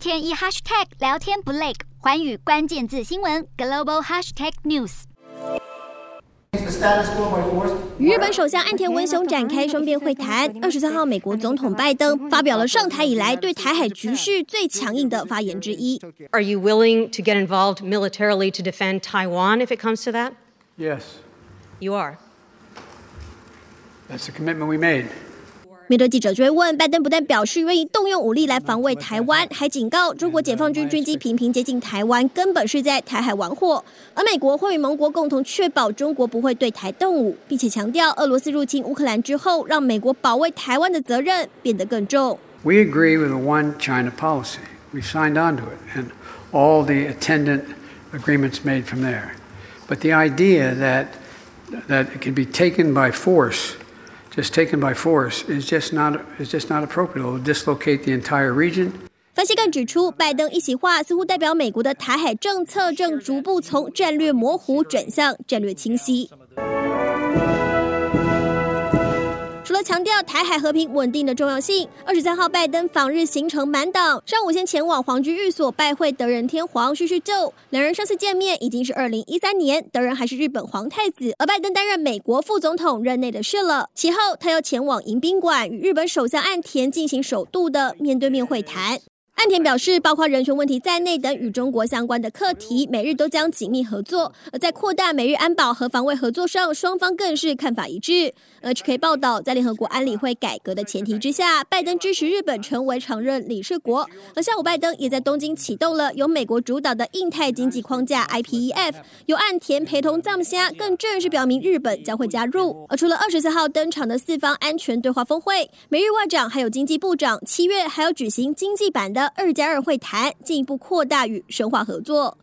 天一 hashtag 聊天不累，环宇关键字新闻 global hashtag news。与日本首相岸田文雄展开双边会谈。二十三号，美国总统拜登发表了上台以来对台海局势最强硬的发言之一。Are you willing to get involved militarily to defend Taiwan if it comes to that? Yes. You are. That's the commitment we made. 面对记者追问，拜登不但表示愿意动用武力来防卫台湾，还警告中国解放军军机频频接近台湾，根本是在台海玩火。而美国会与盟国共同确保中国不会对台动武，并且强调俄罗斯入侵乌克兰之后，让美国保卫台湾的责任变得更重。We agree with the one China policy. We signed onto it and all the attendant agreements made from there. But the idea that that it can be taken by force Just taken by force is just not is just not appropriate. It will dislocate the entire region. 分析更指出，拜登一席话似乎代表美国的台海政策正逐步从战略模糊转向战略清晰。强调台海和平稳定的重要性，二十三号拜登访日行程满档，上午先前往皇居寓所拜会德仁天皇叙叙旧。两人上次见面已经是二零一三年，德仁还是日本皇太子，而拜登担任美国副总统任内的事了。其后他要前往迎宾馆与日本首相岸田进行首度的面对面会谈。岸田表示，包括人权问题在内等与中国相关的课题，美日都将紧密合作。而在扩大美日安保和防卫合作上，双方更是看法一致。HK 报道，在联合国安理会改革的前提之下，拜登支持日本成为常任理事国。而下午，拜登也在东京启动了由美国主导的印太经济框架 IPEF，由岸田陪同藏虾，更正式表明日本将会加入。而除了二十四号登场的四方安全对话峰会，美日外长还有经济部长七月还要举行经济版的。二加二会谈，进一步扩大与深化合作。